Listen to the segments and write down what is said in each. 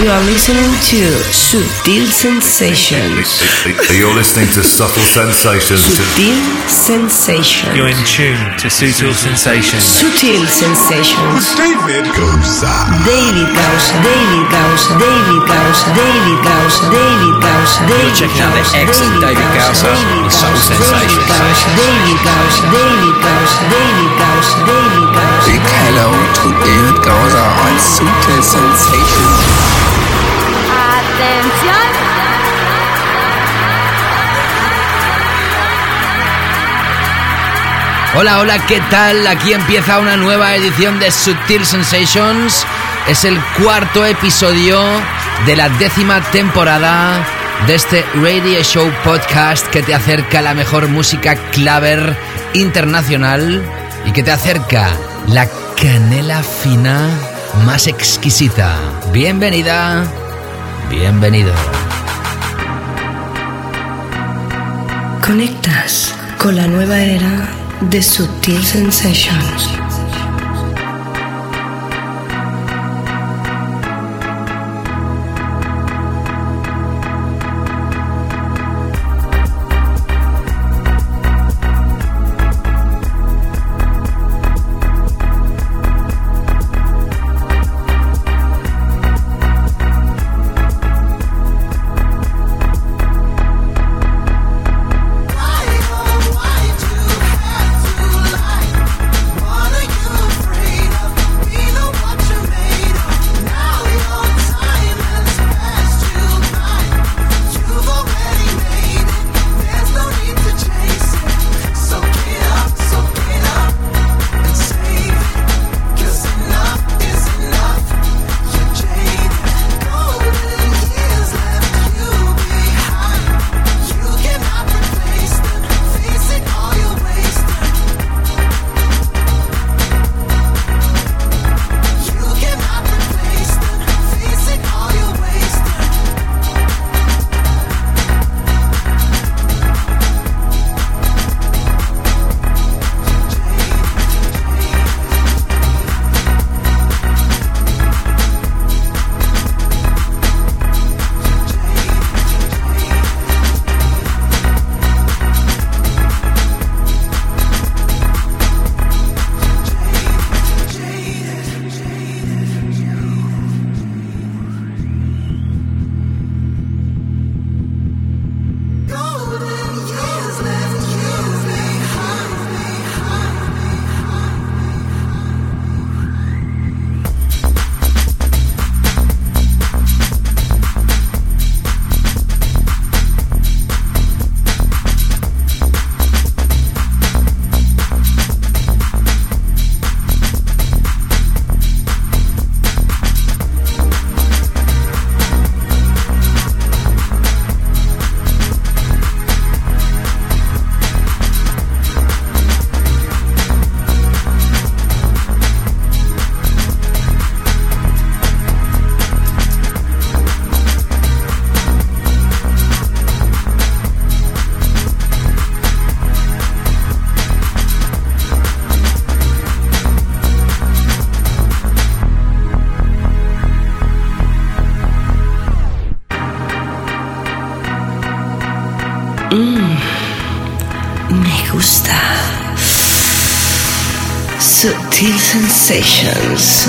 You are listening to Sutil Sensations. You're listening to Subtle Sensations. Sutil Sensations. You're in tune to Sutil Sensations. Sutil Sensations. David Gosa. David Gausa. David Gausa. David Gausa. David Gausa. David Gausa. David checking out the excellent David Gausa on Subtle Sensations. David Gausa. David Gausa. David Gausa. Big hello to David Gosa on Sutil Sensations. Atención. Hola, hola, ¿qué tal? Aquí empieza una nueva edición de Subtil Sensations. Es el cuarto episodio de la décima temporada de este Radio Show podcast que te acerca la mejor música claver internacional y que te acerca la canela fina más exquisita. Bienvenida, bienvenido. Conectas con la nueva era de Sutil Sensations. Sensations.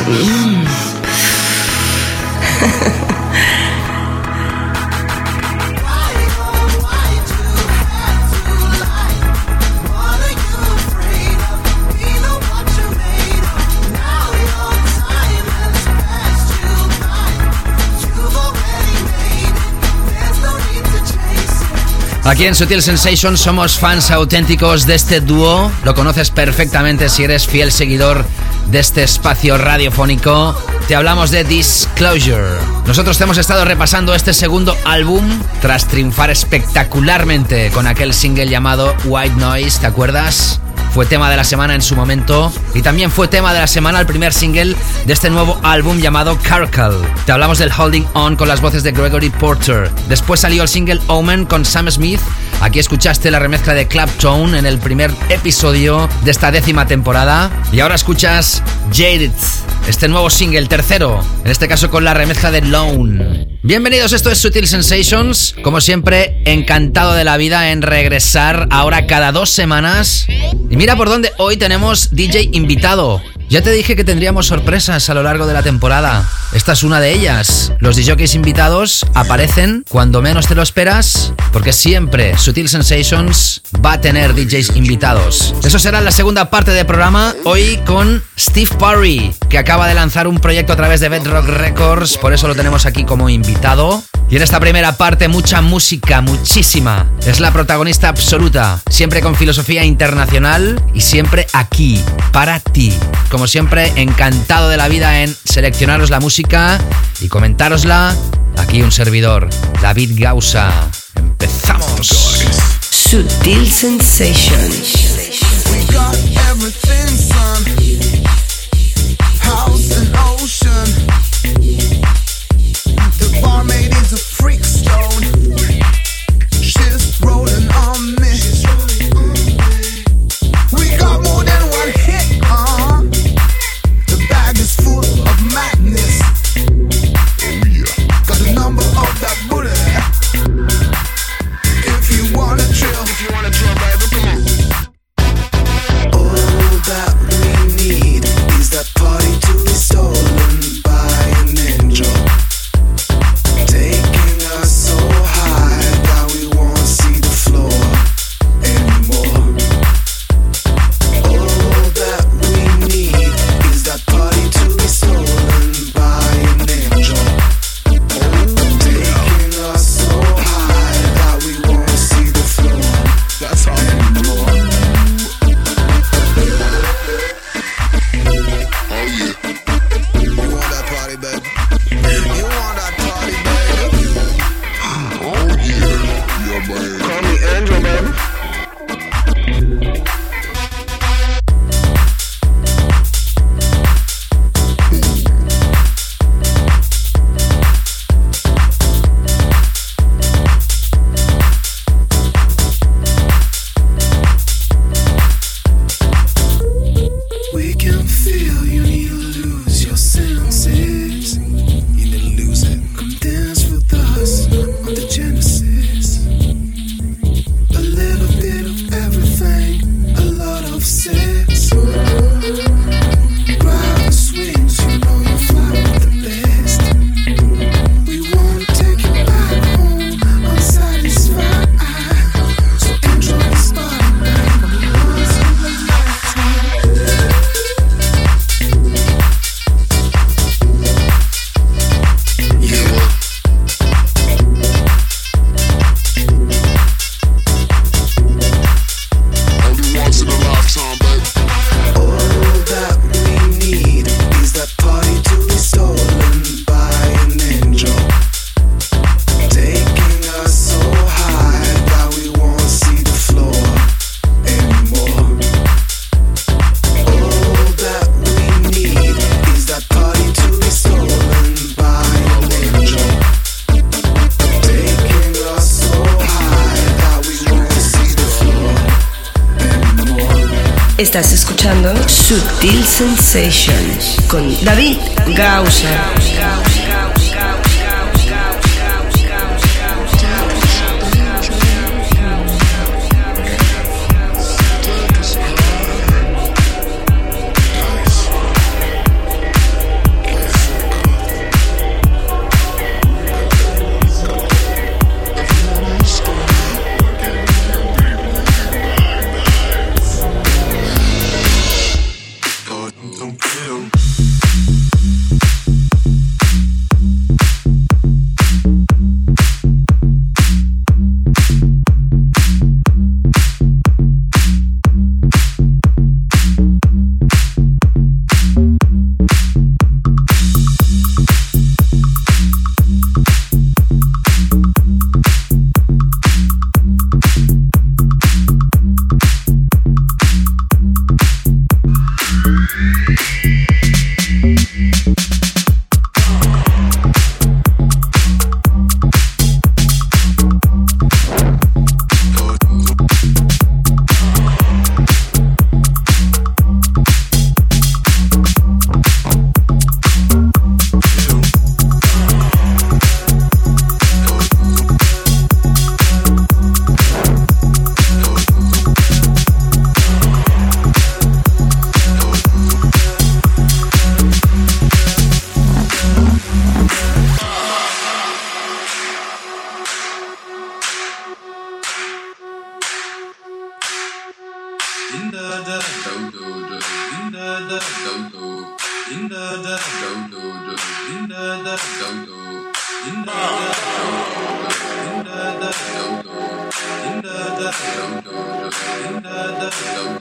Aquí en Sutil Sensation somos fans auténticos de este dúo. Lo conoces perfectamente si eres fiel seguidor de este espacio radiofónico. Te hablamos de Disclosure. Nosotros te hemos estado repasando este segundo álbum tras triunfar espectacularmente con aquel single llamado White Noise, ¿te acuerdas? fue tema de la semana en su momento y también fue tema de la semana el primer single de este nuevo álbum llamado Caracal. Te hablamos del Holding On con las voces de Gregory Porter. Después salió el single Omen con Sam Smith. Aquí escuchaste la remezcla de Claptone en el primer episodio de esta décima temporada. Y ahora escuchas Jaded, este nuevo single, tercero, en este caso con la remezcla de Lone. Bienvenidos, esto es Sutil Sensations. Como siempre, encantado de la vida en regresar ahora cada dos semanas. Y mira por dónde hoy tenemos DJ invitado. Ya te dije que tendríamos sorpresas a lo largo de la temporada. Esta es una de ellas. Los DJs invitados aparecen cuando menos te lo esperas, porque siempre Sutil Sensations va a tener DJs invitados. Eso será la segunda parte del programa, hoy con Steve Parry, que acaba de lanzar un proyecto a través de Bedrock Records, por eso lo tenemos aquí como invitado. Y en esta primera parte mucha música, muchísima. Es la protagonista absoluta, siempre con filosofía internacional y siempre aquí, para ti. Siempre, encantado de la vida en seleccionaros la música y comentárosla. Aquí un servidor, David Gausa. Empezamos. Sutil Sensations. da do do. Din da da do da, do. Din da da do da, Din da da do da, Din da da do da, Din da da do da, do. Din da da do do.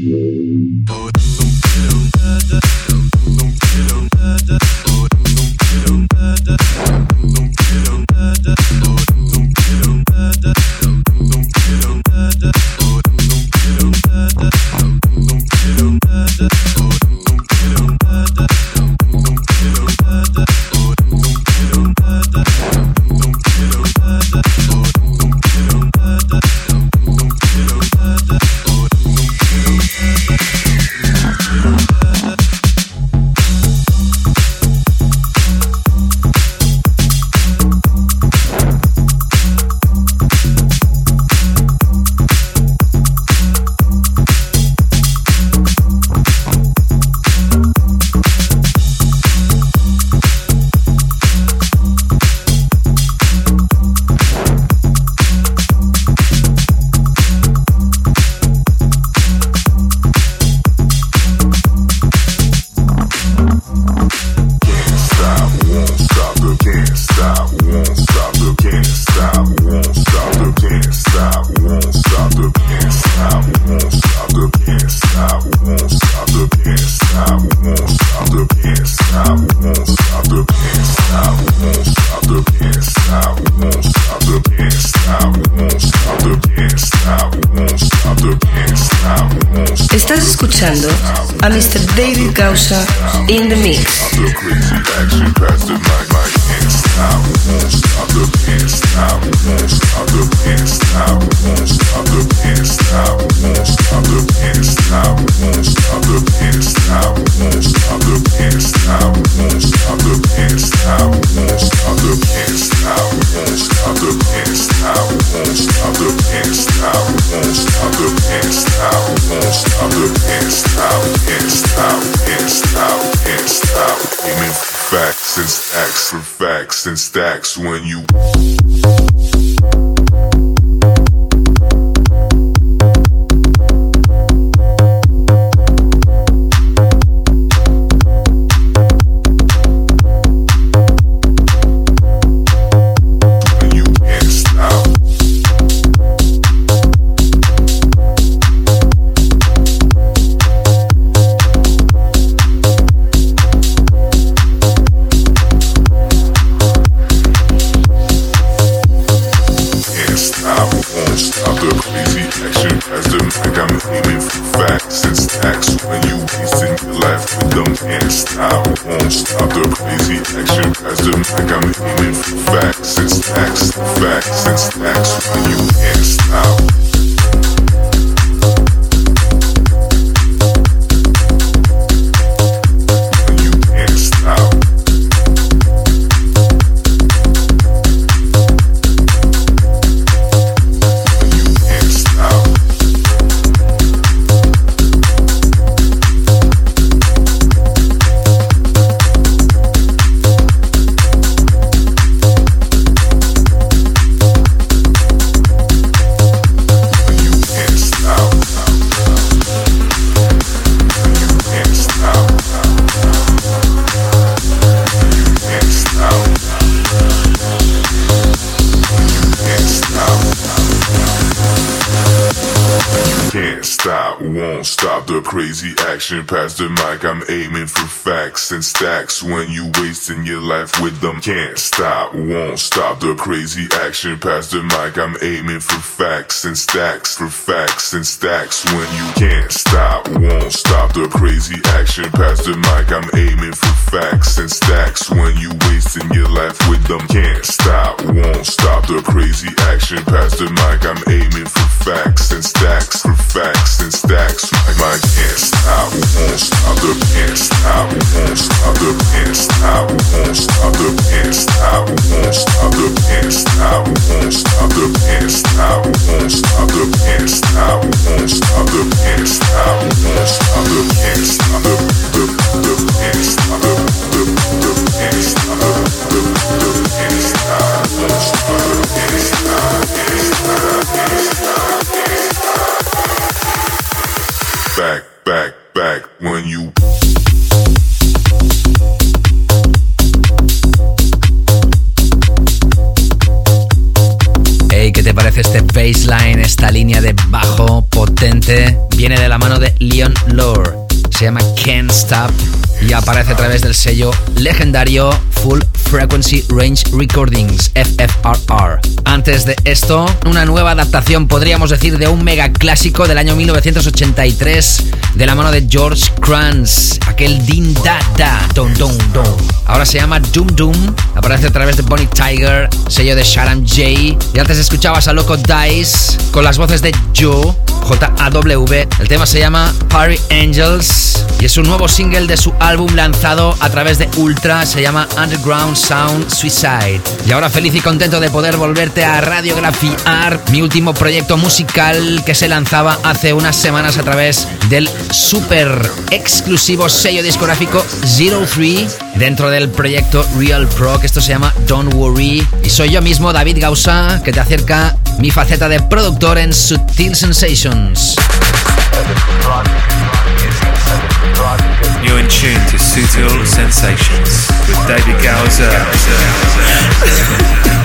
Yeah. Life with them, can't stop, won't stop the crazy action. Past the mic, I'm aiming for facts and stacks, for facts and stacks. When you can't stop, won't stop the crazy action. Past the mic, I'm aiming for facts and stacks. When you wasting your life with them, can't stop, won't stop the crazy action. Past the mic, I'm aiming for facts and stacks, facts and stacks. My can't stop, won't stop the can't stop, won't stop the can't stop, won't stop the can't stop, won't stop the can't stop, won't stop the can't stop, won't stop the can't stop, won't stop the can't stop, won't stop the can't stop the can't stop the the the potente? Viene de la mano de Leon Lore. Se llama Can't Stop y aparece a través del sello legendario Full Frequency Range Recordings, FFRR. Antes de esto, una nueva adaptación, podríamos decir, de un mega clásico del año 1983 de la mano de George Kranz, aquel Din Da Da, Don Don. Ahora se llama Doom Doom, aparece a través de Bonnie Tiger, sello de Sharam J. Y antes escuchabas a Loco Dice con las voces de Joe, J-A-W. El tema se llama Party Angels y es un nuevo single de su álbum lanzado a través de Ultra, se llama Underground Sound Suicide. Y ahora feliz y contento de poder volverte a radiografiar mi último proyecto musical que se lanzaba hace unas semanas a través del super exclusivo sello discográfico Zero Three dentro del proyecto Real Pro, que esto se llama Don't Worry. Y soy yo mismo, David Gausa, que te acerca mi faceta de productor en Sutil Sensations. You're in tune to Sutil Sensations with David Gowser.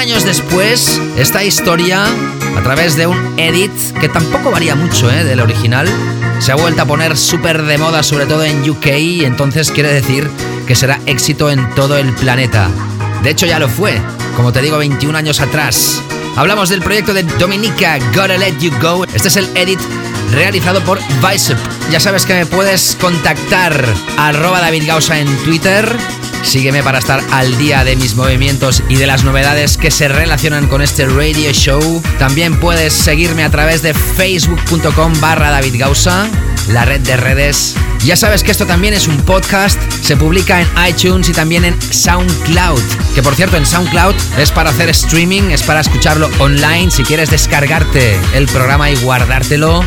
años después, esta historia a través de un edit que tampoco varía mucho ¿eh? del original. Se ha vuelto a poner súper de moda, sobre todo en UK, y entonces quiere decir que será éxito en todo el planeta. De hecho, ya lo fue, como te digo, 21 años atrás. Hablamos del proyecto de Dominica, Gotta Let You Go. Este es el edit realizado por Bicep. Ya sabes que me puedes contactar arroba David Gausa en Twitter. Sígueme para estar al día de mis movimientos y de las novedades que se relacionan con este radio show. También puedes seguirme a través de facebook.com barra David Gausa, la red de redes. Ya sabes que esto también es un podcast, se publica en iTunes y también en SoundCloud. Que por cierto, en SoundCloud es para hacer streaming, es para escucharlo online. Si quieres descargarte el programa y guardártelo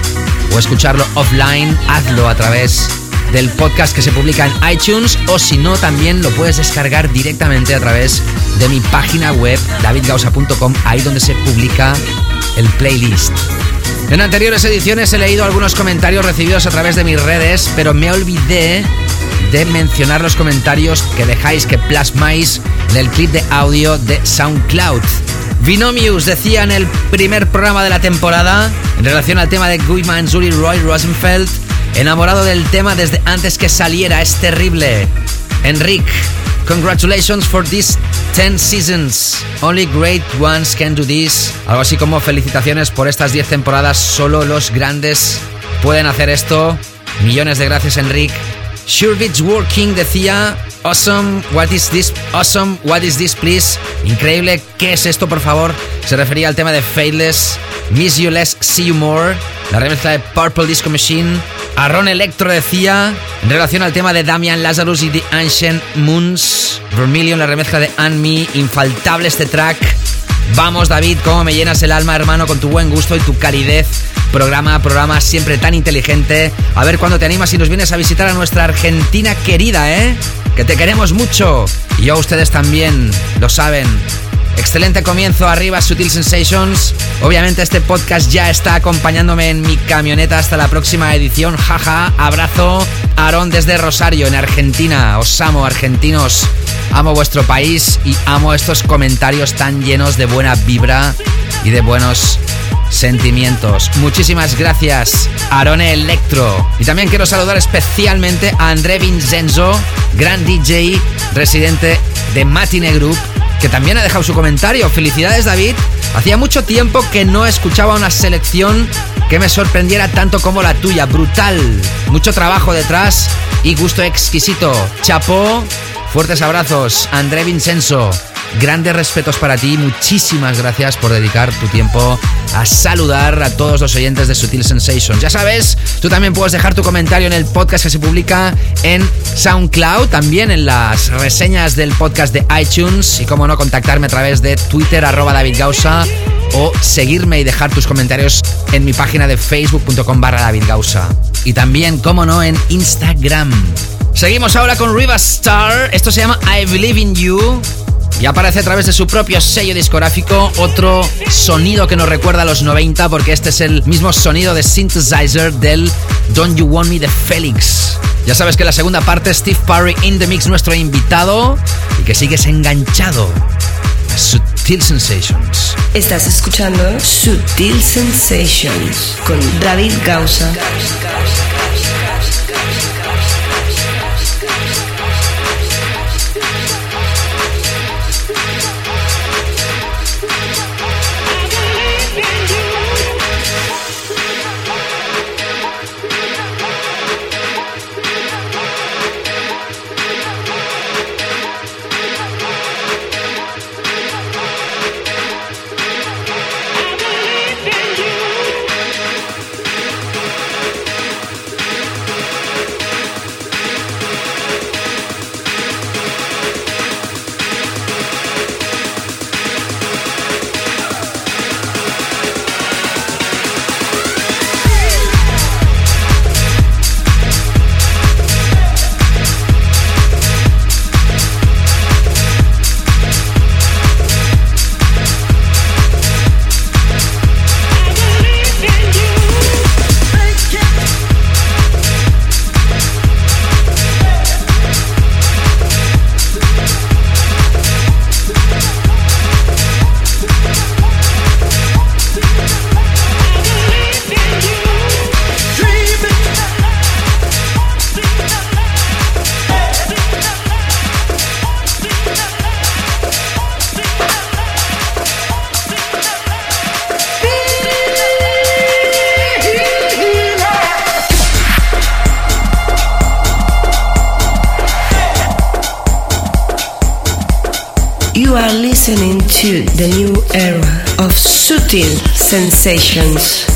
o escucharlo offline, hazlo a través del podcast que se publica en iTunes o si no también lo puedes descargar directamente a través de mi página web davidgausa.com, ahí donde se publica el playlist. En anteriores ediciones he leído algunos comentarios recibidos a través de mis redes, pero me olvidé de mencionar los comentarios que dejáis que plasmáis en el clip de audio de SoundCloud. Vinomius decía en el primer programa de la temporada, en relación al tema de Guy Manzuri Roy Rosenfeld, enamorado del tema desde antes que saliera, es terrible. Enric, congratulations for these 10 seasons. Only great ones can do this. Algo así como felicitaciones por estas 10 temporadas, solo los grandes pueden hacer esto. Millones de gracias, Enric. Sure Working decía, awesome, what is this? Awesome, what is this, please? Increíble, ¿qué es esto, por favor? Se refería al tema de Faithless, Miss You Less, See You More, la remezcla de Purple Disco Machine. Aaron Electro decía, en relación al tema de Damian Lazarus y The Ancient Moons, Vermilion, la remezcla de Anne Me, infaltable este track. Vamos, David, cómo me llenas el alma, hermano, con tu buen gusto y tu calidez. Programa programa, siempre tan inteligente. A ver cuándo te animas y nos vienes a visitar a nuestra Argentina querida, ¿eh? Que te queremos mucho. Y a ustedes también, lo saben. Excelente comienzo arriba, Sutil Sensations. Obviamente este podcast ya está acompañándome en mi camioneta hasta la próxima edición. Jaja, abrazo. Aarón desde Rosario, en Argentina. Os amo, argentinos. Amo vuestro país y amo estos comentarios tan llenos de buena vibra y de buenos sentimientos. Muchísimas gracias, Arone Electro. Y también quiero saludar especialmente a André Vincenzo, gran DJ residente de Matine Group, que también ha dejado su comentario. Felicidades, David. Hacía mucho tiempo que no escuchaba una selección que me sorprendiera tanto como la tuya. Brutal. Mucho trabajo detrás y gusto exquisito. Chapó. Fuertes abrazos, André Vincenzo. Grandes respetos para ti, muchísimas gracias por dedicar tu tiempo a saludar a todos los oyentes de Sutil Sensations. Ya sabes, tú también puedes dejar tu comentario en el podcast que se publica en SoundCloud, también en las reseñas del podcast de iTunes y como no, contactarme a través de Twitter arroba David Gausa o seguirme y dejar tus comentarios en mi página de facebook.com barra David Gausa. Y también, como no, en Instagram. Seguimos ahora con Riva Star. Esto se llama I Believe in You. Y aparece a través de su propio sello discográfico otro sonido que nos recuerda a los 90 porque este es el mismo sonido de synthesizer del Don't You Want Me de Félix. Ya sabes que la segunda parte Steve Parry in the mix nuestro invitado y que sigues enganchado a Sutil Sensations. Estás escuchando Sutil Sensations con David Gausa. Sensations.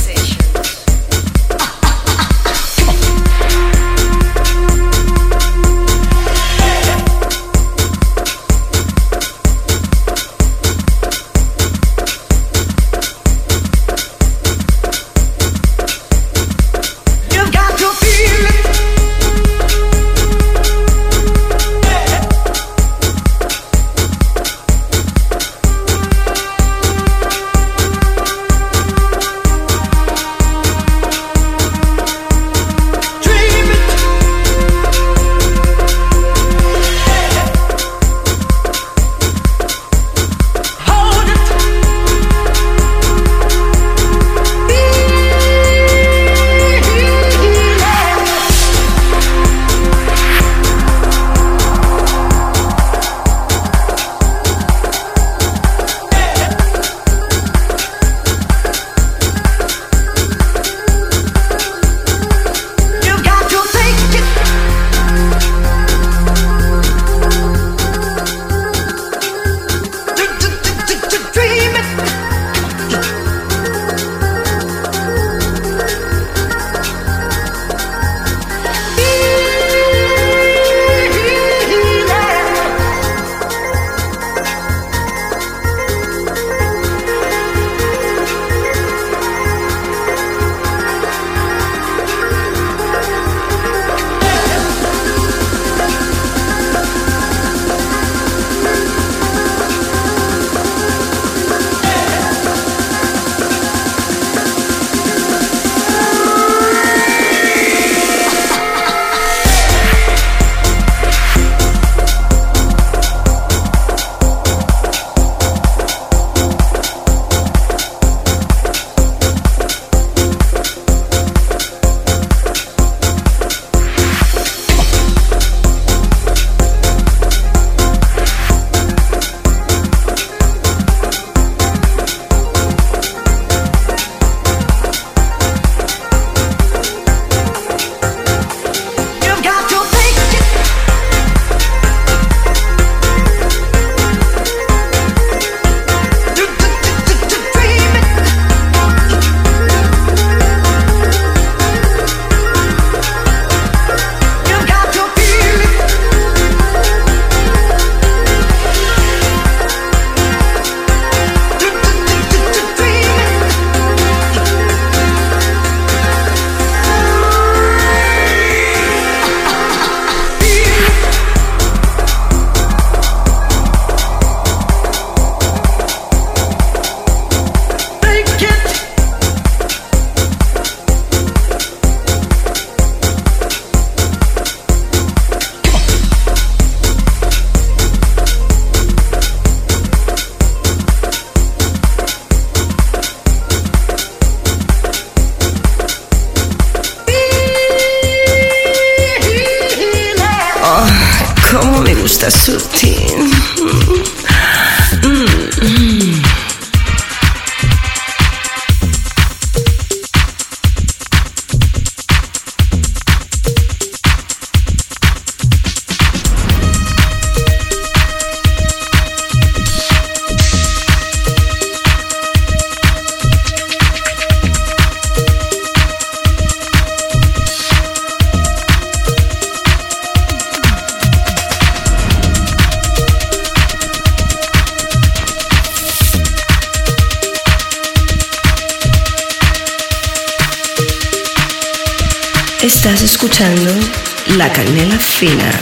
Fina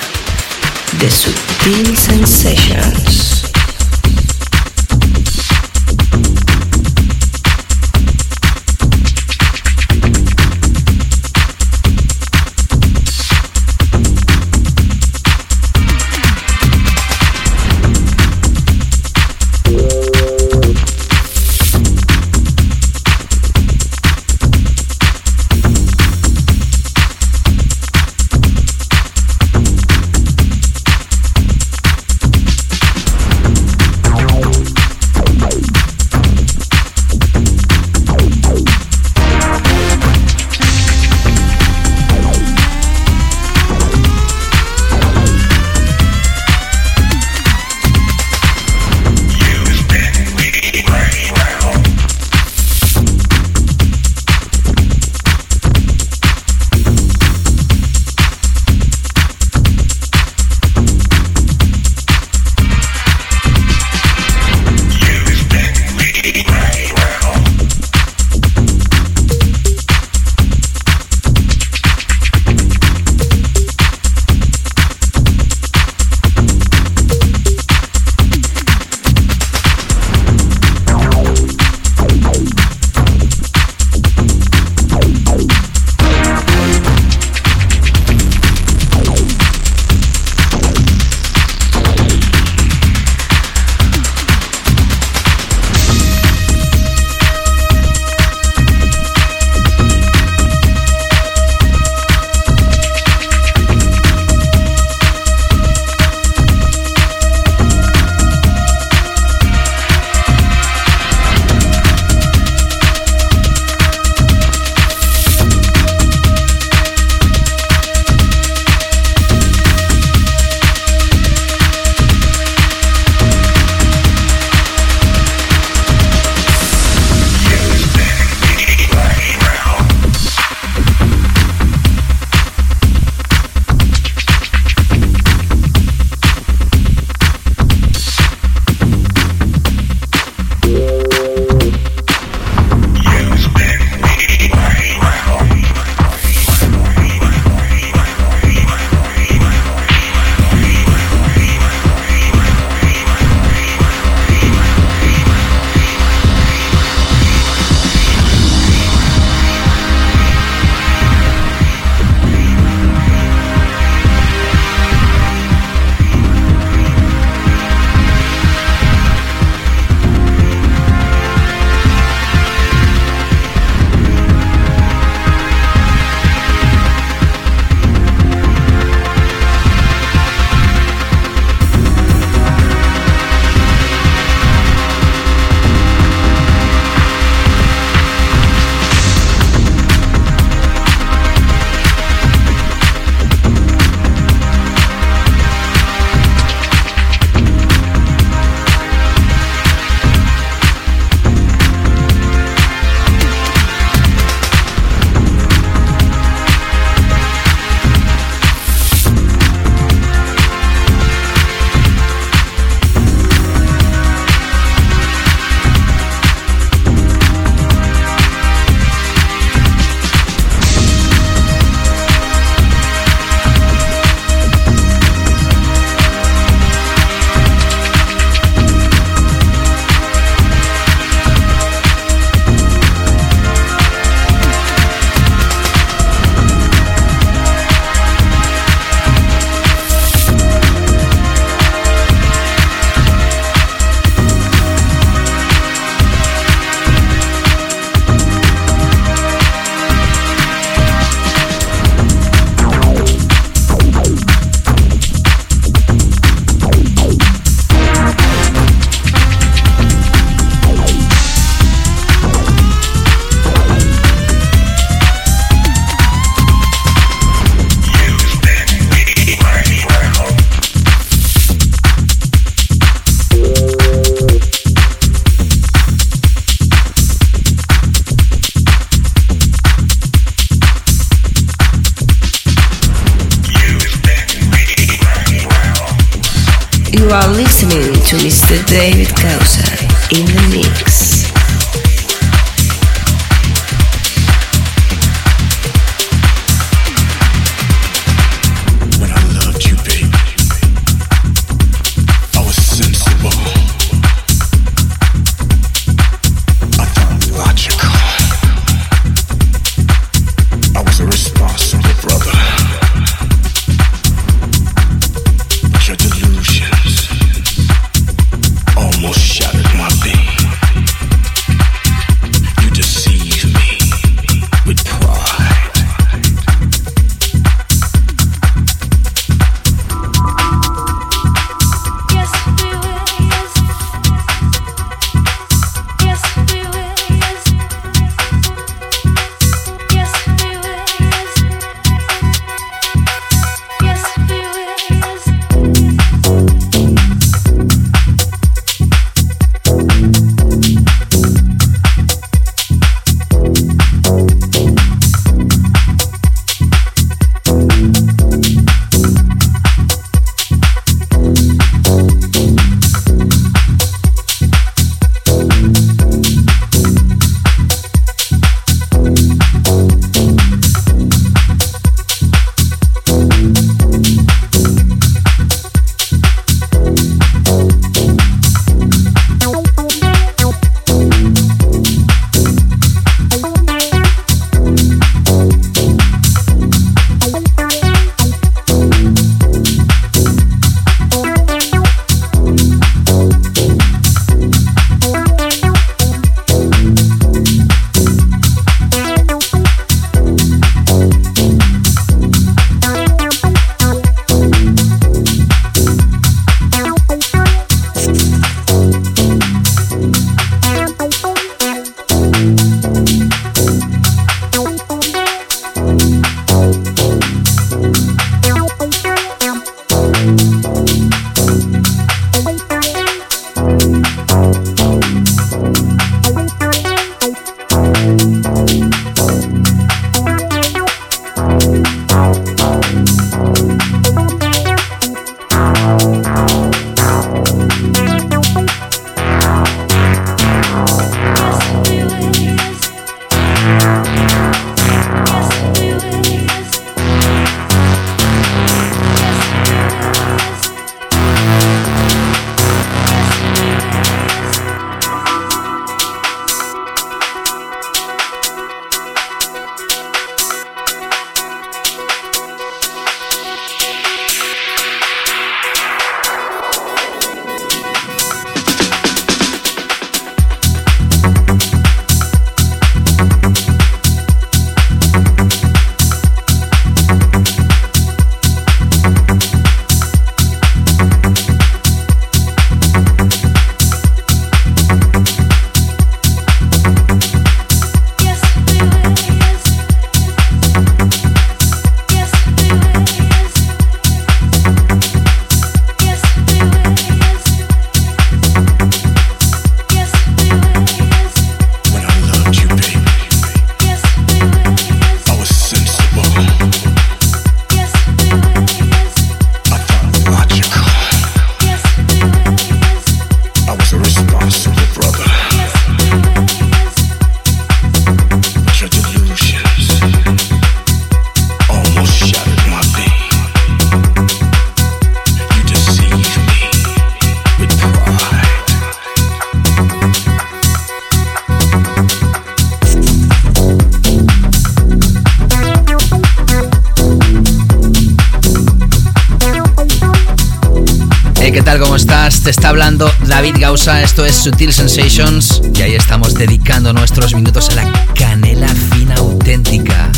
David Gausa, esto es Sutil Sensations y ahí estamos dedicando nuestros minutos a la canela fina auténtica.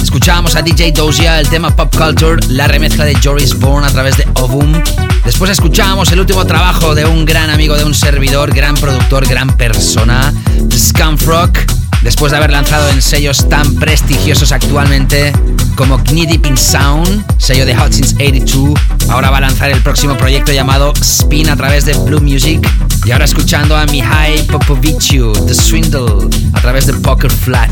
Escuchábamos a DJ Doja, el tema Pop Culture, la remezcla de Joris Bourne a través de Ovum. Después escuchábamos el último trabajo de un gran amigo de un servidor, gran productor, gran persona, Scumfrog. Después de haber lanzado en sellos tan prestigiosos actualmente como Knee Deep in Sound, sello de Hot Since 82, ahora va a lanzar el próximo proyecto llamado Spin a través de Blue Music. Y ahora escuchando a Mihai Popoviciu, The Swindle, a través de Poker Flat.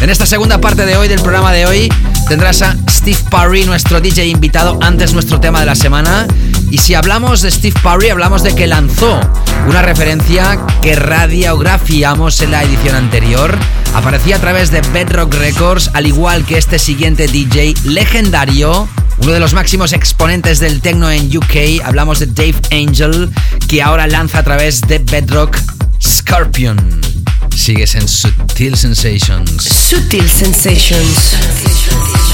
En esta segunda parte de hoy, del programa de hoy, tendrás a Steve Parry, nuestro DJ invitado, antes nuestro tema de la semana. Y si hablamos de Steve Parry, hablamos de que lanzó una referencia que radiografiamos en la edición anterior. Aparecía a través de Bedrock Records, al igual que este siguiente DJ legendario, uno de los máximos exponentes del techno en UK. Hablamos de Dave Angel, que ahora lanza a través de Bedrock Scorpion. Sigues en Sutil Sensations. Sutil Sensations. Sessions.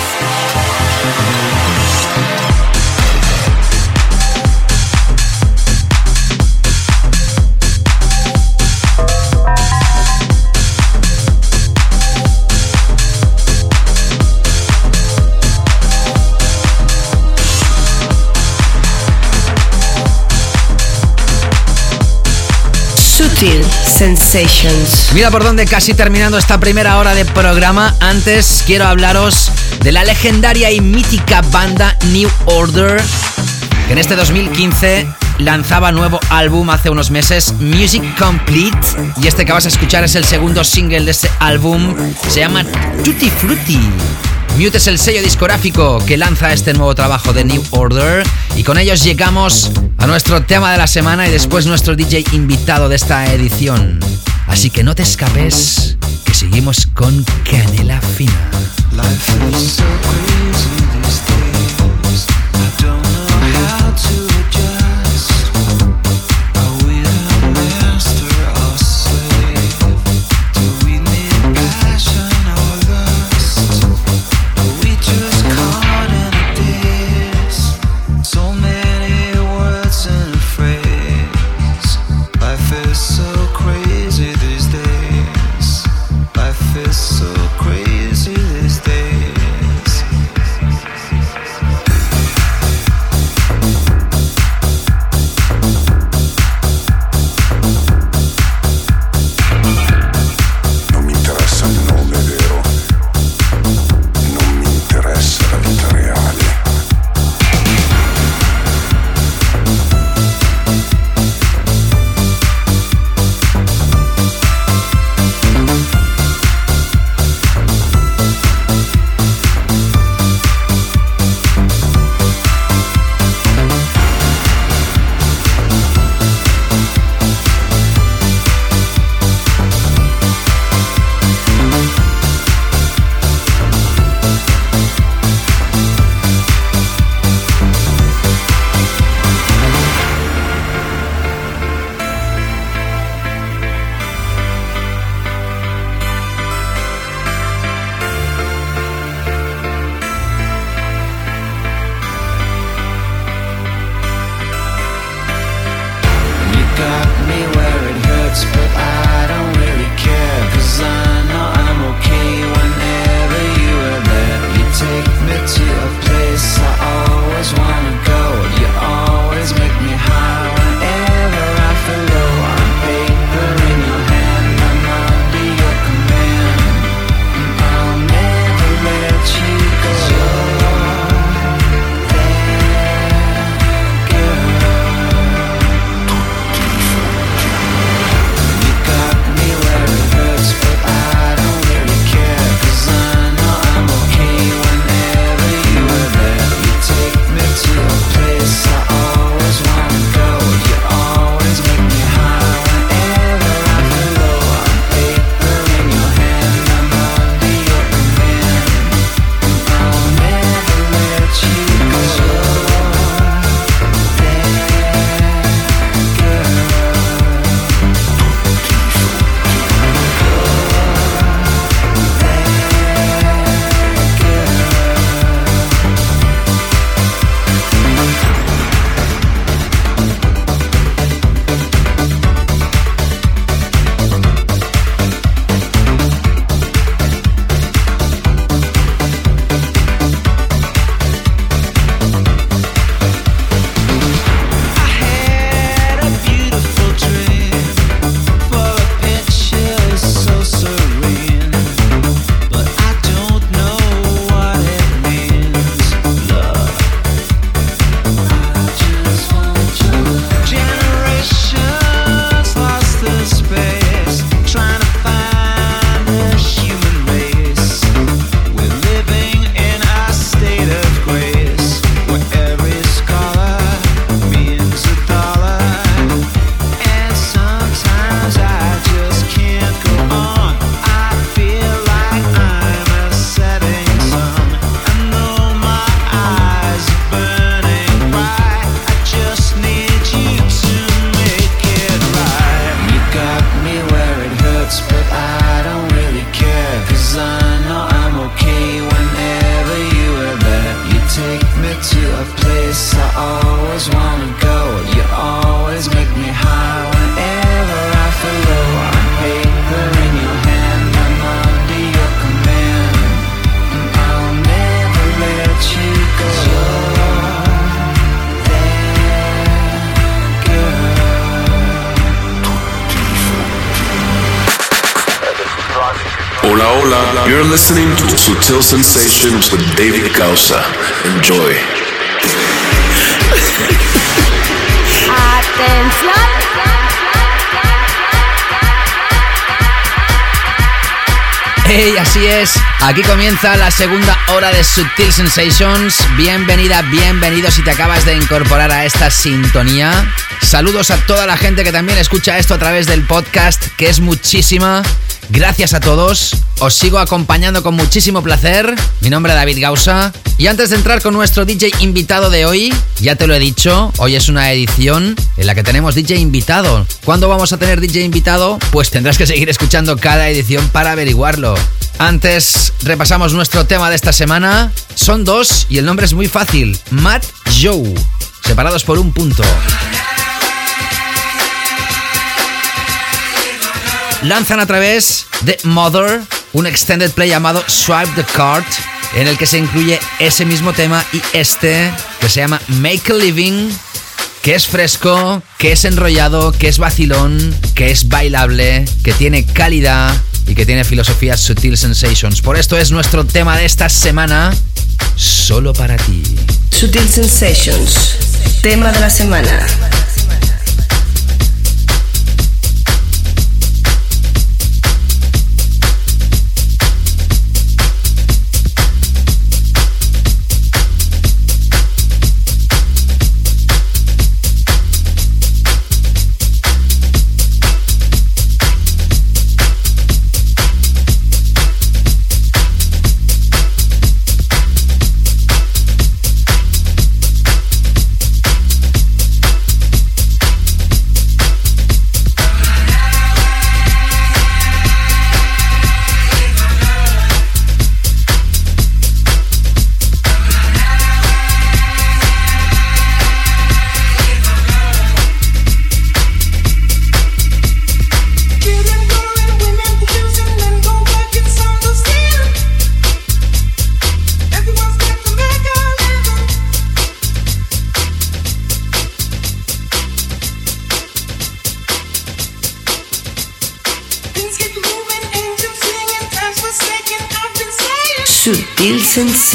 Sensations. Mira por dónde casi terminando esta primera hora de programa. Antes quiero hablaros de la legendaria y mítica banda New Order, que en este 2015 lanzaba nuevo álbum hace unos meses, Music Complete. Y este que vas a escuchar es el segundo single de este álbum. Se llama Tutti Frutti. Mute es el sello discográfico que lanza este nuevo trabajo de New Order. Y con ellos llegamos a nuestro tema de la semana y después nuestro DJ invitado de esta edición. Así que no te escapes, que seguimos con Canela Fina. Hola, hola. You're listening to Sutil Sensations with David Gausa. Enjoy. Hey, así es. Aquí comienza la segunda hora de Subtil Sensations. Bienvenida, bienvenido si te acabas de incorporar a esta sintonía. Saludos a toda la gente que también escucha esto a través del podcast, que es muchísima. Gracias a todos. Os sigo acompañando con muchísimo placer. Mi nombre es David Gausa. Y antes de entrar con nuestro DJ invitado de hoy, ya te lo he dicho, hoy es una edición en la que tenemos DJ invitado. ¿Cuándo vamos a tener DJ invitado? Pues tendrás que seguir escuchando cada edición para averiguarlo. Antes repasamos nuestro tema de esta semana. Son dos y el nombre es muy fácil. Matt Joe. Separados por un punto. Lanzan a través de Mother un extended play llamado Swipe the Card, en el que se incluye ese mismo tema y este que se llama Make a Living, que es fresco, que es enrollado, que es vacilón, que es bailable, que tiene calidad y que tiene filosofía Sutil Sensations. Por esto es nuestro tema de esta semana, solo para ti. Sutil Sensations. Tema de la semana.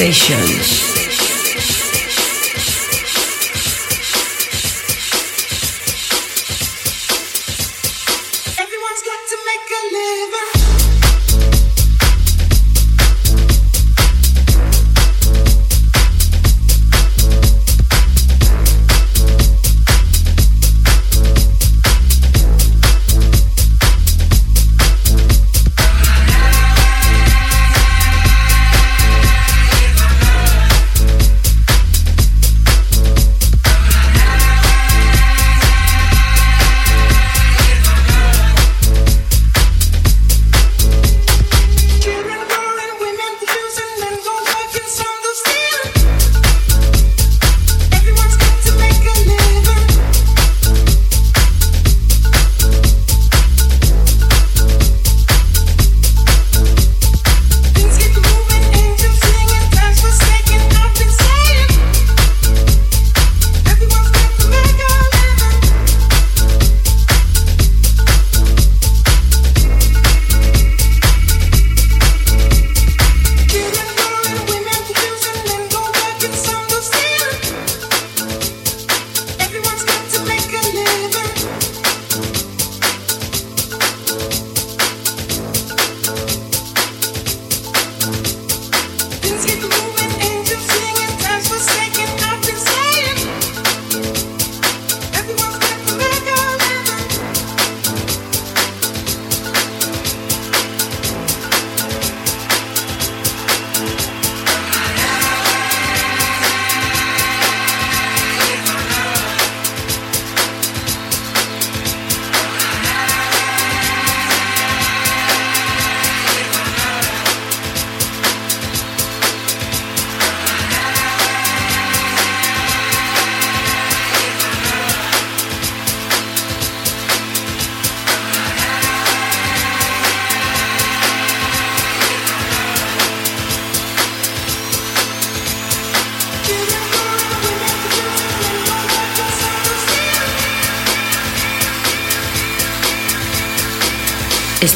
Sensations.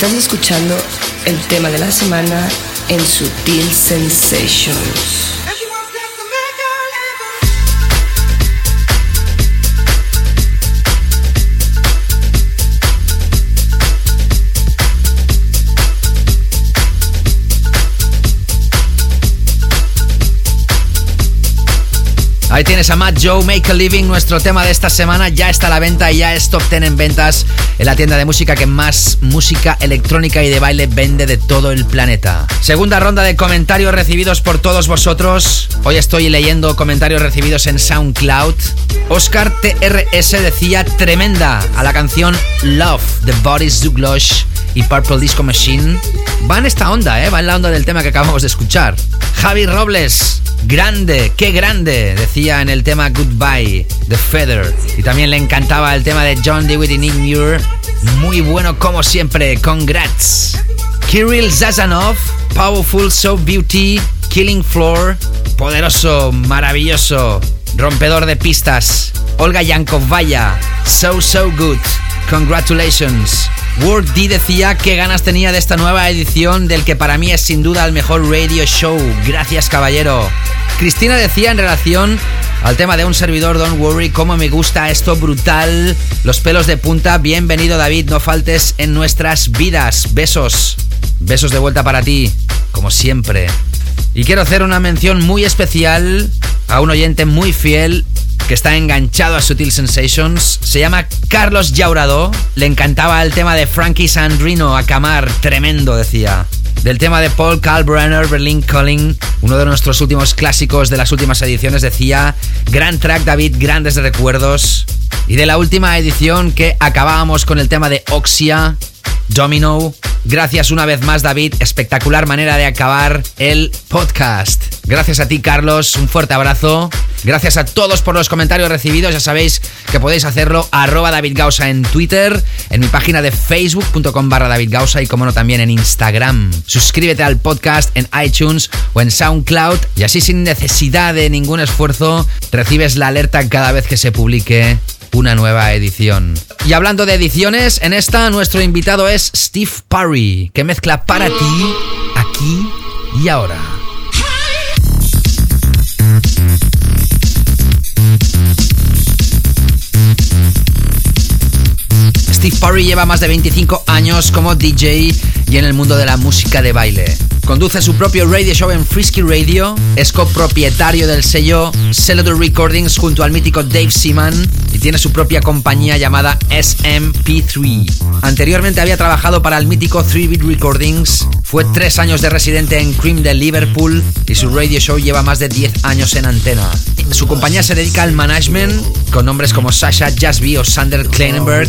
Estás escuchando el tema de la semana en Sutil Sensations. Ahí tienes a Matt Joe, Make a Living, nuestro tema de esta semana. Ya está a la venta y ya es top 10 en ventas en la tienda de música que más música electrónica y de baile vende de todo el planeta. Segunda ronda de comentarios recibidos por todos vosotros. Hoy estoy leyendo comentarios recibidos en SoundCloud. Oscar TRS decía tremenda a la canción Love de Boris Zuglosh y Purple Disco Machine. Va en esta onda, ¿eh? Va en la onda del tema que acabamos de escuchar. Javi Robles, grande, qué grande, decía en el tema Goodbye de Feather. Y también le encantaba el tema de John Dewey y Nick Muir. Muy bueno como siempre, congrats. Kirill Zazanov, Powerful So Beauty, Killing Floor, poderoso, maravilloso, rompedor de pistas. Olga Yankovaya, So So Good, congratulations. Word D decía qué ganas tenía de esta nueva edición del que para mí es sin duda el mejor radio show. Gracias, caballero. Cristina decía en relación al tema de un servidor, don't worry, cómo me gusta esto brutal. Los pelos de punta, bienvenido David, no faltes en nuestras vidas. Besos. Besos de vuelta para ti, como siempre. Y quiero hacer una mención muy especial a un oyente muy fiel que está enganchado a Sutil Sensations. Se llama Carlos Yaurado. Le encantaba el tema de Frankie Sandrino, Acamar, tremendo, decía. Del tema de Paul Kalbrenner, Berlin Calling, uno de nuestros últimos clásicos de las últimas ediciones, decía, gran track David, grandes recuerdos. Y de la última edición que acabábamos con el tema de Oxia, Domino. Gracias una vez más, David. Espectacular manera de acabar el podcast. Gracias a ti, Carlos. Un fuerte abrazo. Gracias a todos por los comentarios recibidos. Ya sabéis que podéis hacerlo arroba David Gausa en Twitter, en mi página de facebook.com barra David Gausa y como no también en Instagram. Suscríbete al podcast en iTunes o en SoundCloud y así sin necesidad de ningún esfuerzo recibes la alerta cada vez que se publique una nueva edición. Y hablando de ediciones, en esta nuestro invitado es Steve Parry, que mezcla para ti, aquí y ahora. Steve Parry lleva más de 25 años como DJ y en el mundo de la música de baile. Conduce su propio radio show en Frisky Radio, es copropietario del sello Celador Recordings junto al mítico Dave Seaman y tiene su propia compañía llamada SMP3. Anteriormente había trabajado para el mítico 3-Bit Recordings, fue tres años de residente en Cream de Liverpool y su radio show lleva más de 10 años en antena. Su compañía se dedica al management con nombres como Sasha Jasby o Sander Kleinenberg,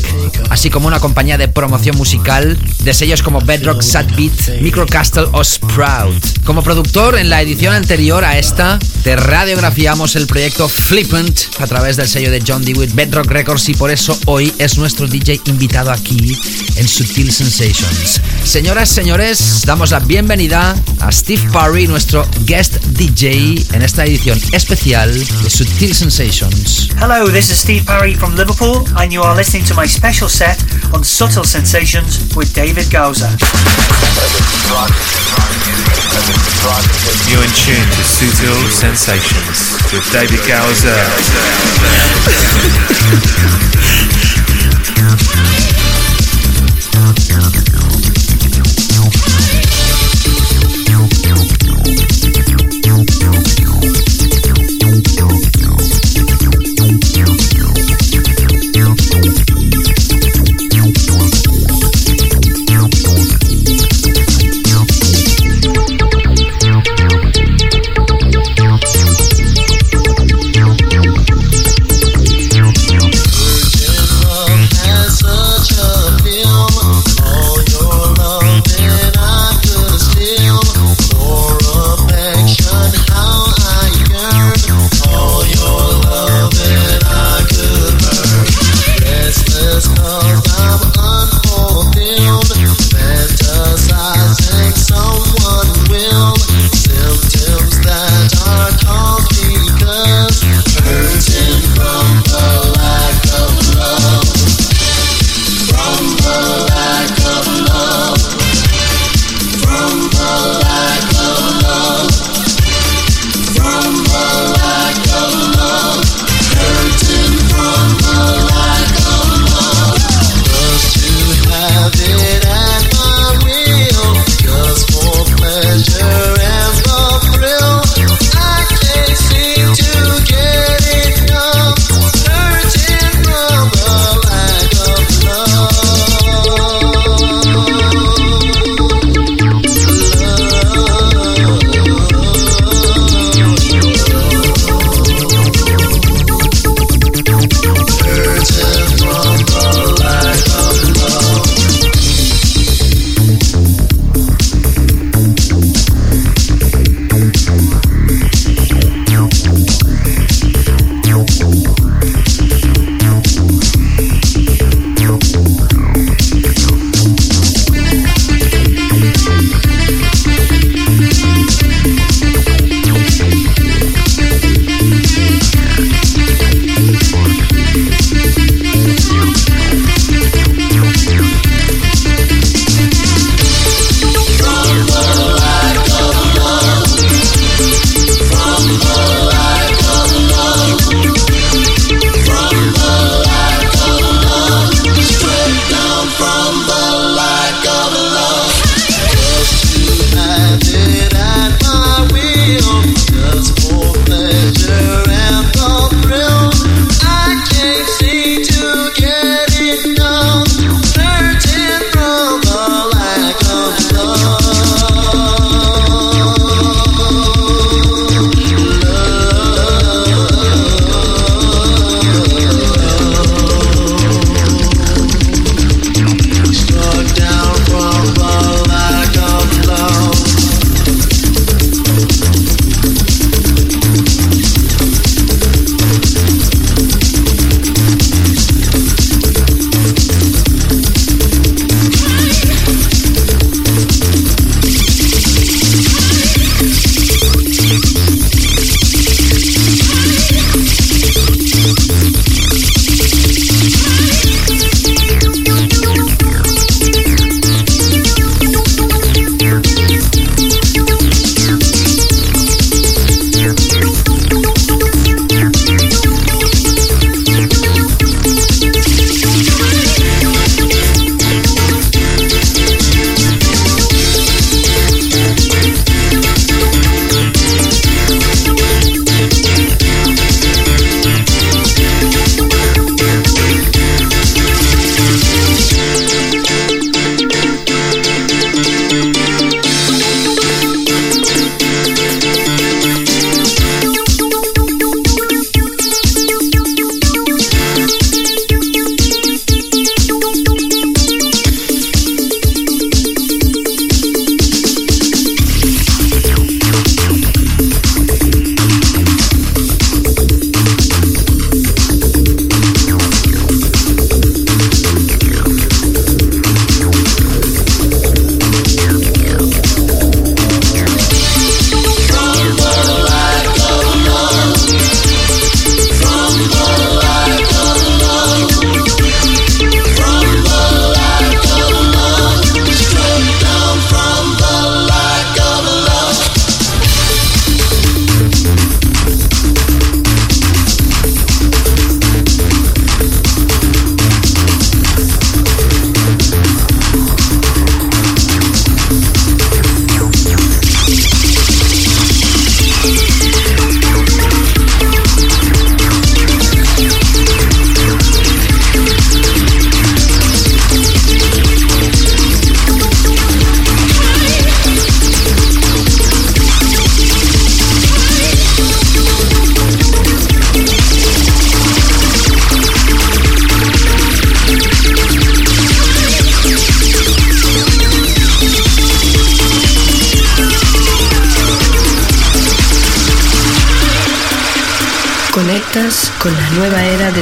así como una compañía de promoción musical de sellos como Bedrock, Sadbeat, Microcastle o Sprout. Como productor, en la edición anterior a esta, te radiografiamos el proyecto Flippant a través del sello de John Dewitt Bedrock Records y por eso hoy es nuestro DJ invitado aquí en Sutil Sensations. Señoras, señores, damos la bienvenida a Steve Parry, nuestro guest DJ en esta edición especial de Sutil Sensations. Hello, this is Steve Parry from Liverpool, and you are listening to my special set on Subtle Sensations with David Gauza. You're in tune to Sutil Sensations with David Gowser.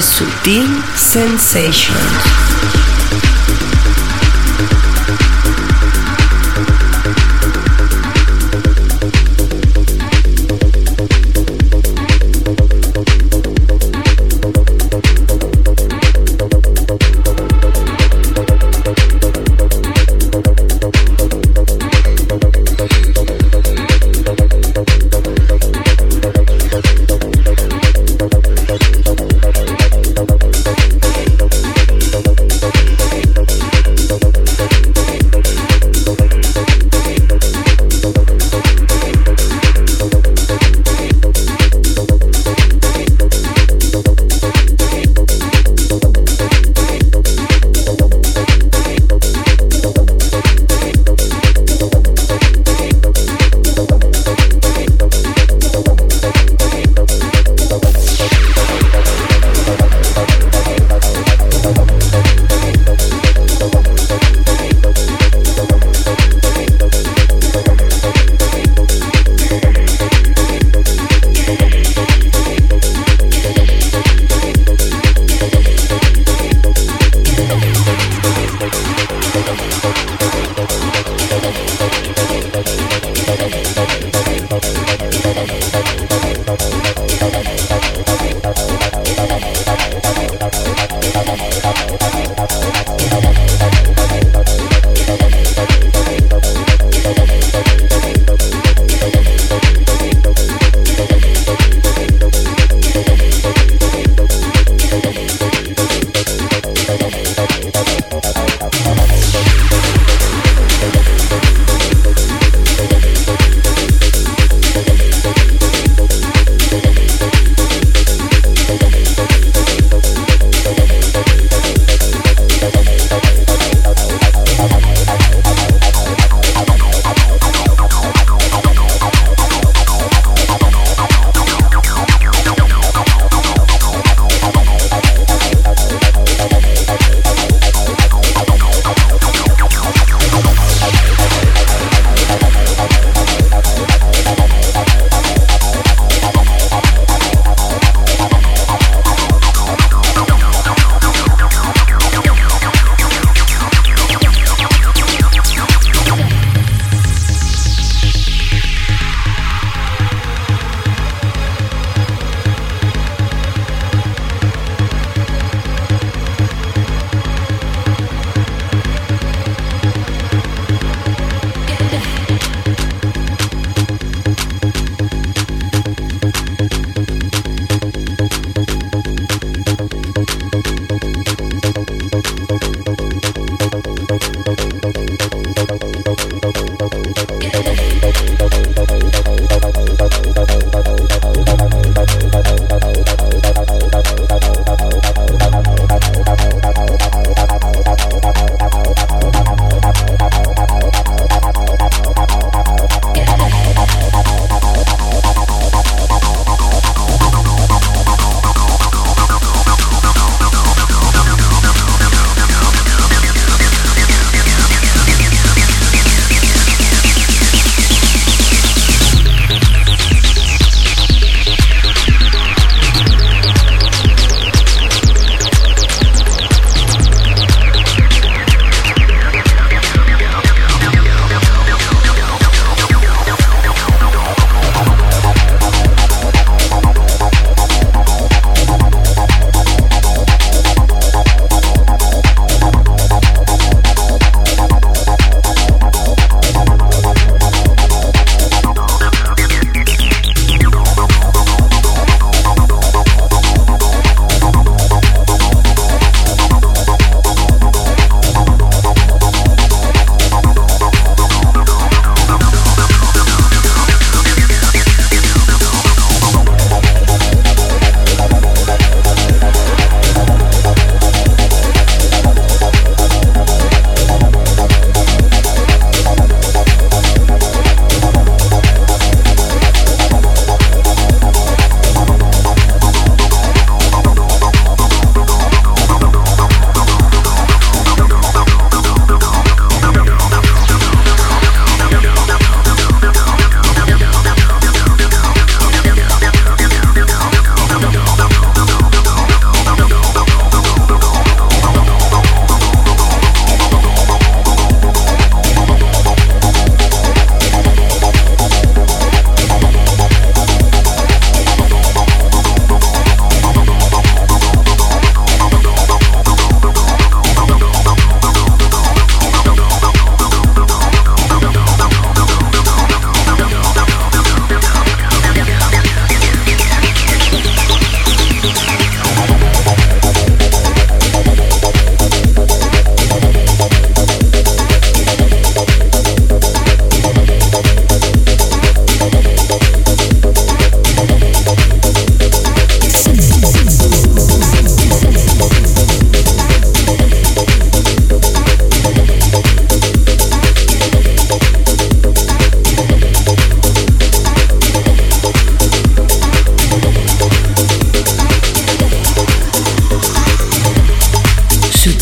Sutil Sensations.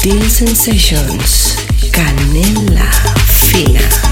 Sensations. Canela fina.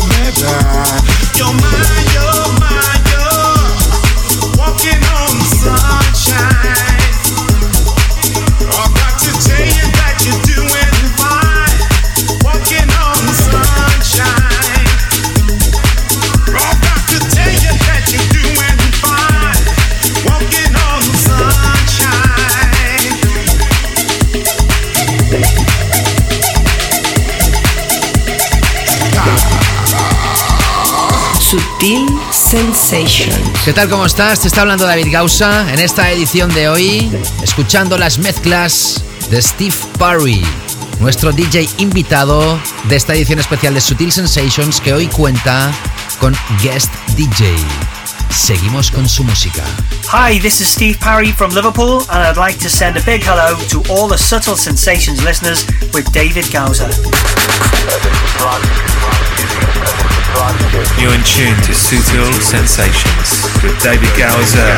Loud, no baby. You're mine, you're ¿Qué tal? ¿Cómo estás? Te está hablando David Gausa en esta edición de hoy, escuchando las mezclas de Steve Parry, nuestro DJ invitado de esta edición especial de Sutil Sensations que hoy cuenta con guest DJ. Seguimos con su música. Hi, this is Steve Parry from Liverpool, and I'd like to send a big hello to all the Subtle Sensations listeners with David Gausa. You're in tune to Sutil Sensations with David Gowser.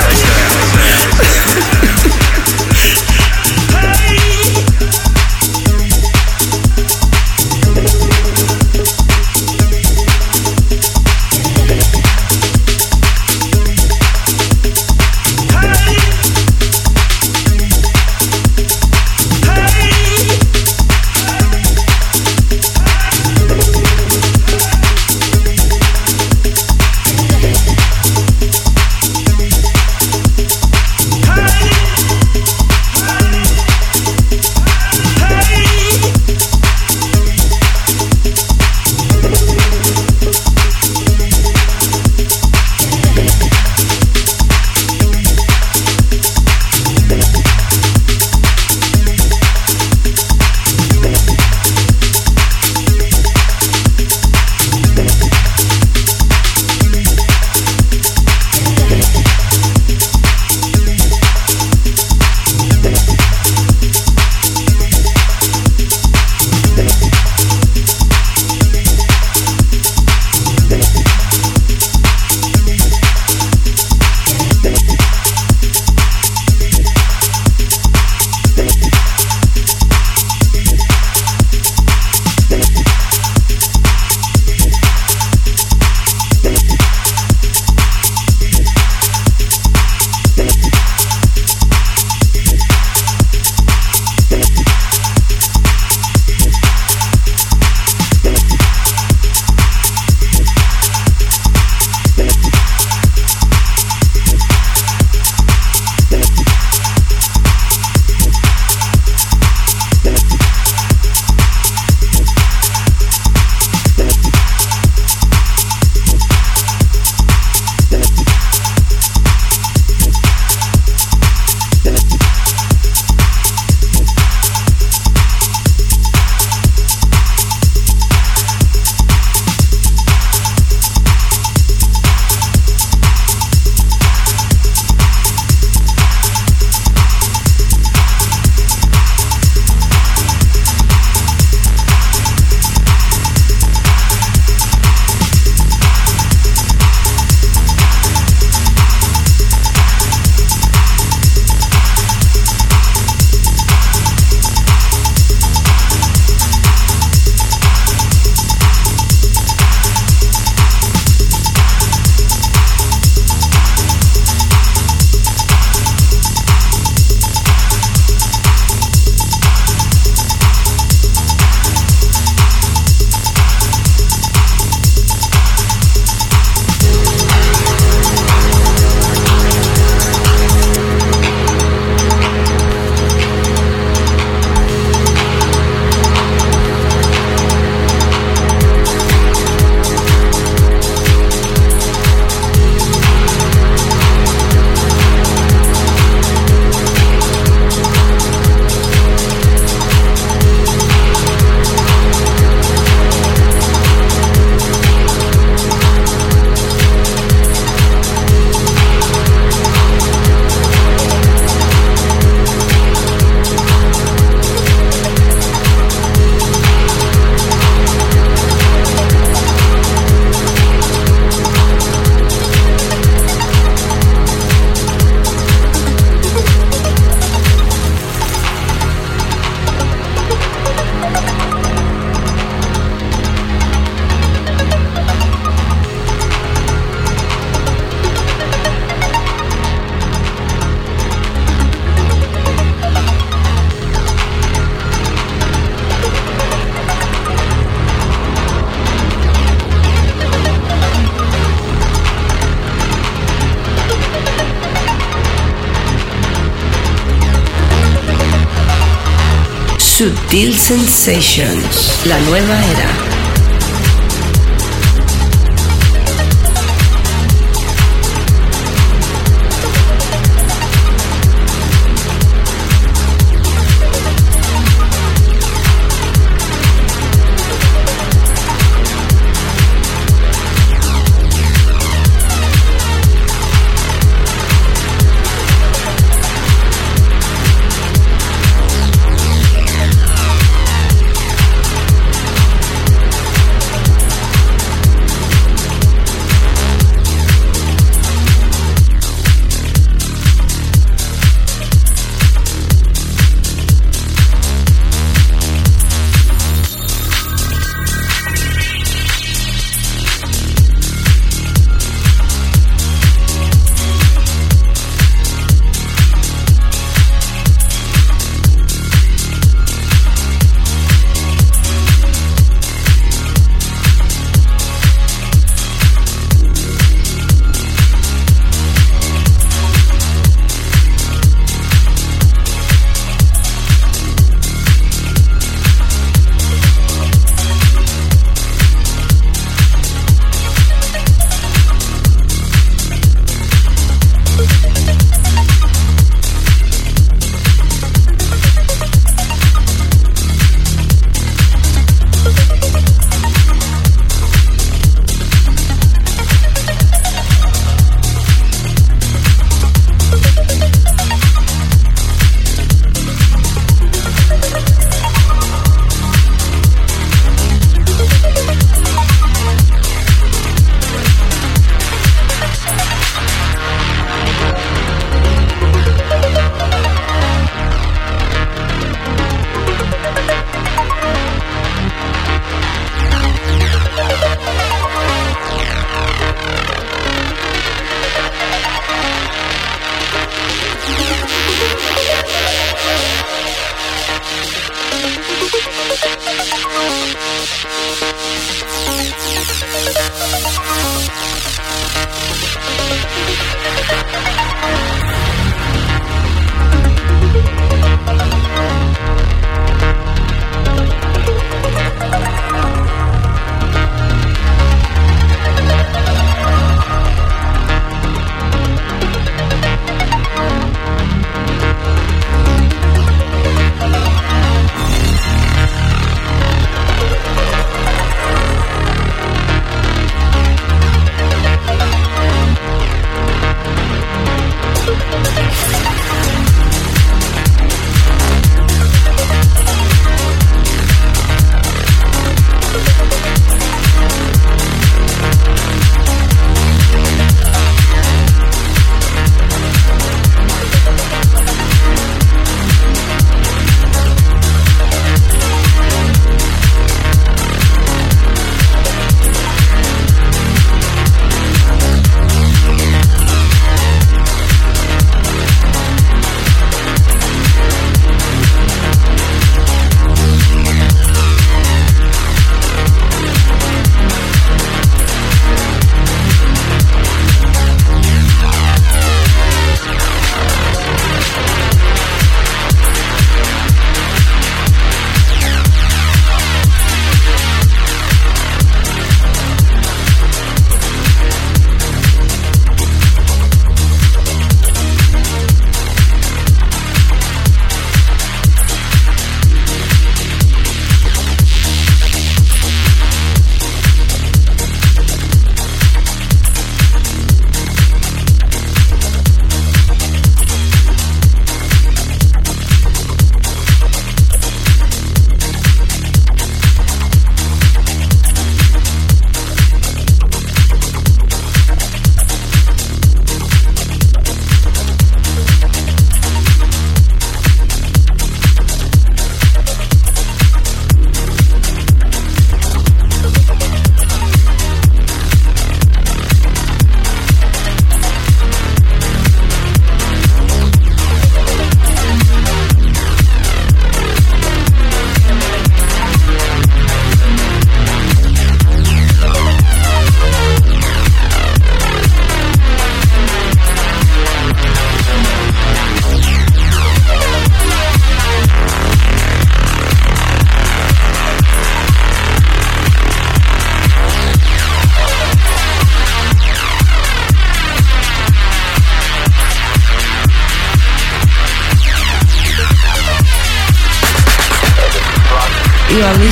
Sutil Sensations, la nueva era.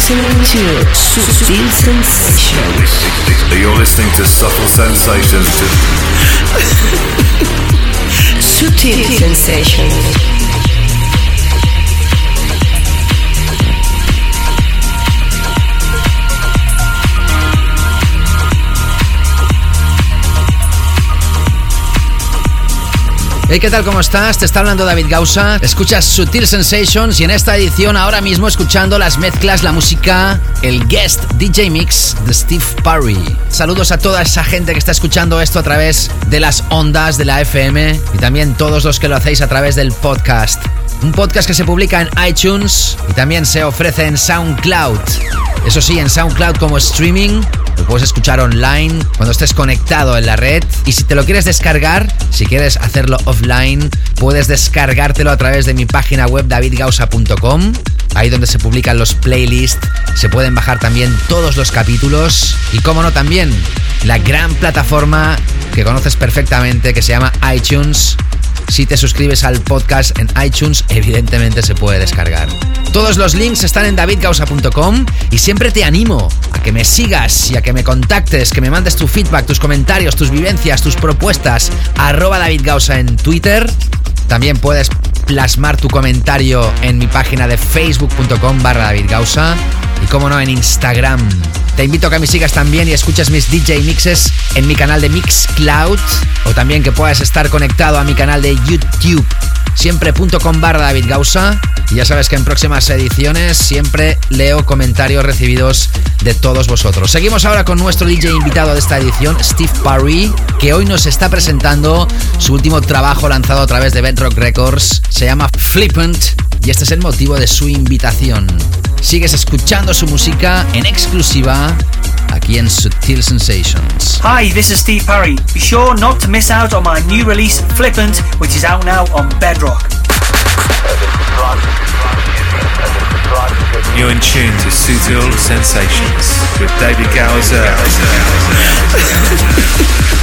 Listening to Subtle Sensations. You're listening to Subtle Sensations. Subtle Sensations. Hey, ¿qué tal? ¿Cómo estás? Te está hablando David Gausa. Escuchas Sutil Sensations y en esta edición ahora mismo escuchando las mezclas, la música, el guest DJ mix de Steve Parry. Saludos a toda esa gente que está escuchando esto a través de las ondas de la FM y también todos los que lo hacéis a través del podcast. Un podcast que se publica en iTunes y también se ofrece en SoundCloud. Eso sí, en SoundCloud como streaming lo puedes escuchar online cuando estés conectado en la red. Y si te lo quieres descargar, si quieres hacerlo offline, puedes descargártelo a través de mi página web davidgausa.com. Ahí donde se publican los playlists, se pueden bajar también todos los capítulos. Y como no, también la gran plataforma que conoces perfectamente que se llama iTunes. Si te suscribes al podcast en iTunes, evidentemente se puede descargar. Todos los links están en davidgausa.com y siempre te animo a que me sigas y a que me contactes, que me mandes tu feedback, tus comentarios, tus vivencias, tus propuestas. Arroba davidgausa en Twitter. También puedes plasmar tu comentario en mi página de facebook.com barra davidgausa y como no en Instagram. Te invito a que me sigas también y escuches mis DJ mixes en mi canal de Mixcloud o también que puedas estar conectado a mi canal de YouTube siempre.com barra David Gausa. Y ya sabes que en próximas ediciones siempre leo comentarios recibidos de todos vosotros. Seguimos ahora con nuestro DJ invitado de esta edición, Steve Parry, que hoy nos está presentando su último trabajo lanzado a través de Bedrock Records. Se llama Flippant y este es el motivo de su invitación. Sigues escuchando su música en exclusiva aquí en Sutil Sensations. Hi, this is Steve Parry. Be sure not to miss out on my new release, Flippant, which is out now on Bedrock. You're in tune to Sutil Sensations with David Gowser.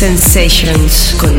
Sensations con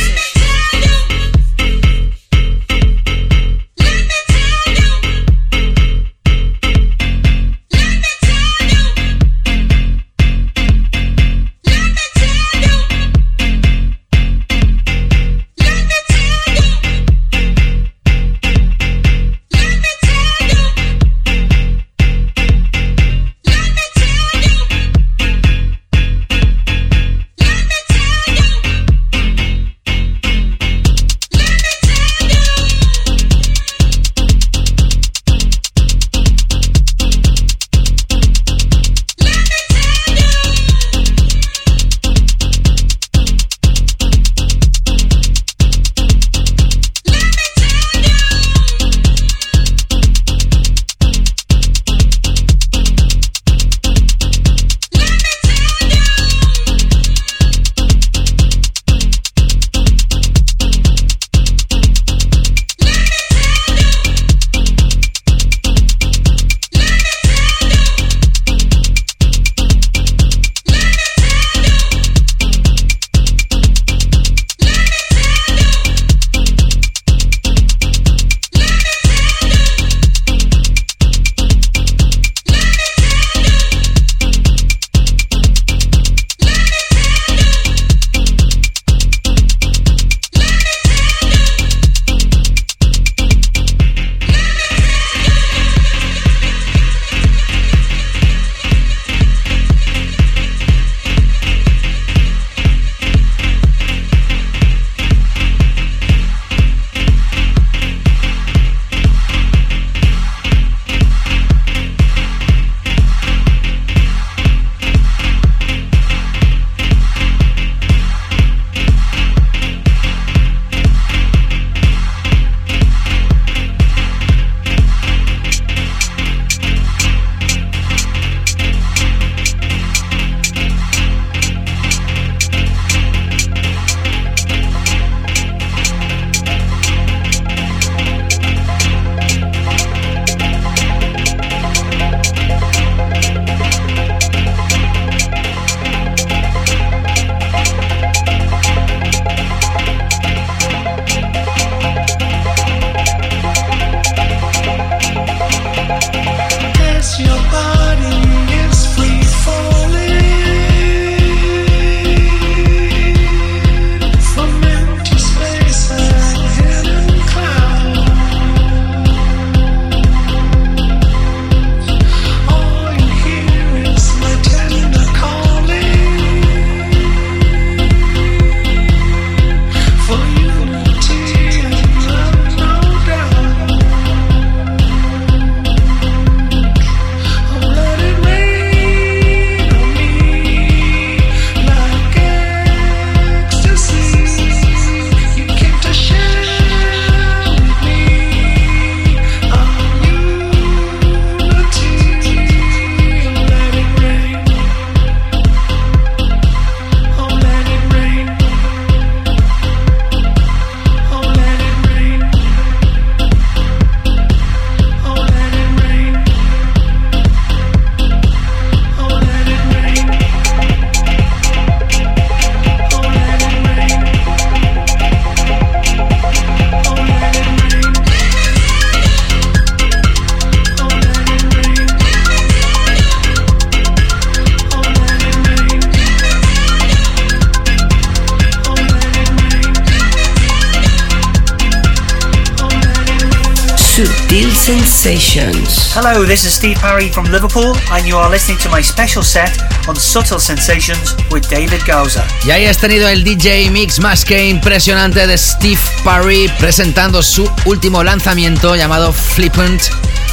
Hello, this is Steve Parry from Liverpool, and you are listening to my special set on Subtle Sensations with David Gauza. Y ahí has tenido el DJ mix más que impresionante de Steve Parry presentando su último lanzamiento llamado Flippant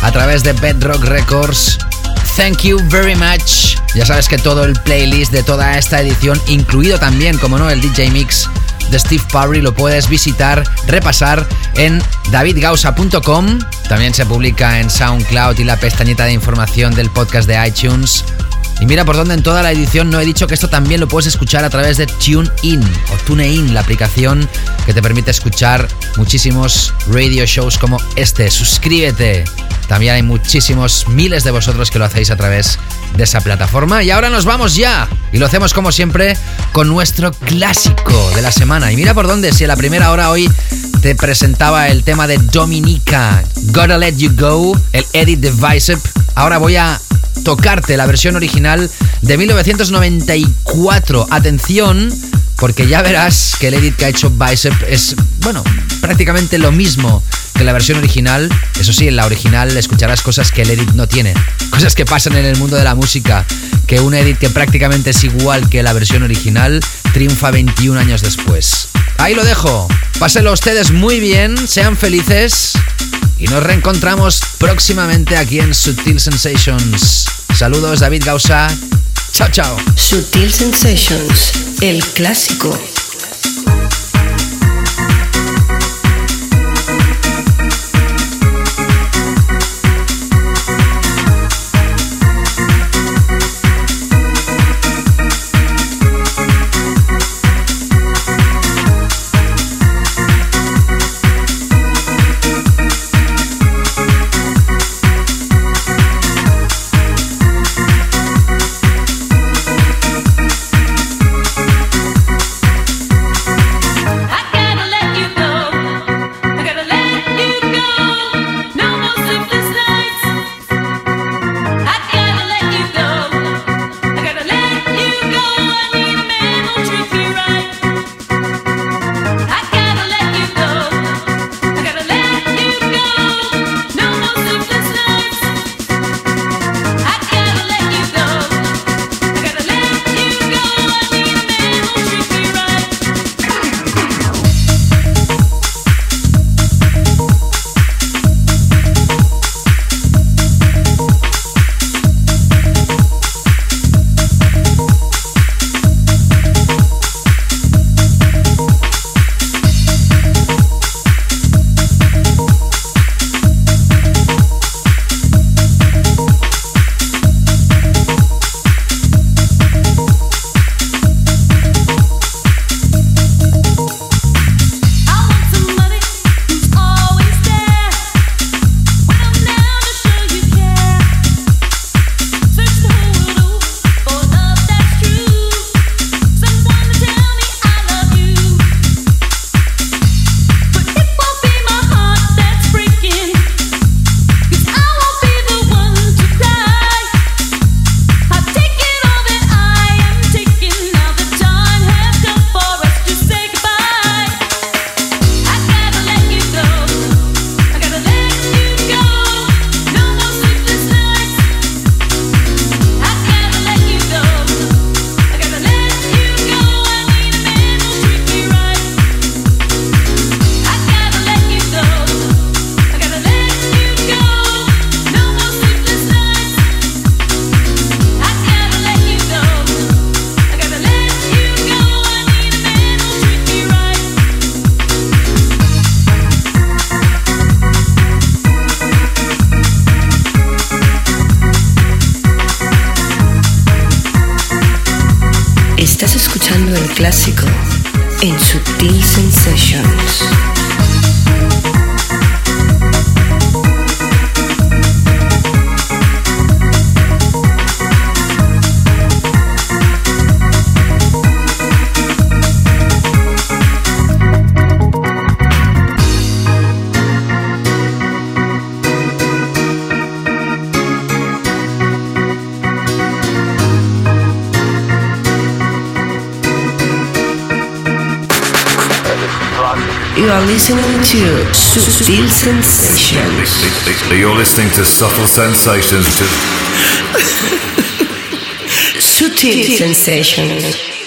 a través de Bedrock Records. Thank you very much. Ya sabes que todo el playlist de toda esta edición, incluido también, como no, el DJ mix de Steve Parry, lo puedes visitar, repasar en davidgausa.com. También se publica en SoundCloud y la pestañita de información del podcast de iTunes. Y mira por dónde en toda la edición no he dicho que esto también lo puedes escuchar a través de TuneIn o TuneIn, la aplicación que te permite escuchar muchísimos radio shows como este. Suscríbete. También hay muchísimos miles de vosotros que lo hacéis a través de esa plataforma. Y ahora nos vamos ya. Y lo hacemos como siempre con nuestro clásico de la semana. Y mira por dónde, si en la primera hora hoy te presentaba el tema de Dominica, Gotta Let You Go, el edit de Bicep. Ahora voy a tocarte la versión original de 1994. Atención, porque ya verás que el edit que ha hecho Bicep es, bueno, prácticamente lo mismo que la versión original. Eso sí, en la original escucharás cosas que el edit no tiene. Cosas que pasan en el mundo de la música. Que un edit que prácticamente es igual que la versión original triunfa 21 años después. Ahí lo dejo. Pásenlo ustedes muy bien, sean felices y nos reencontramos próximamente aquí en Sutil Sensations. Saludos, David Gausa. Chao, chao. Sutil Sensations, el clásico. Sutil Sensations. You're listening to Subtle Sensations. Sutil Sensations.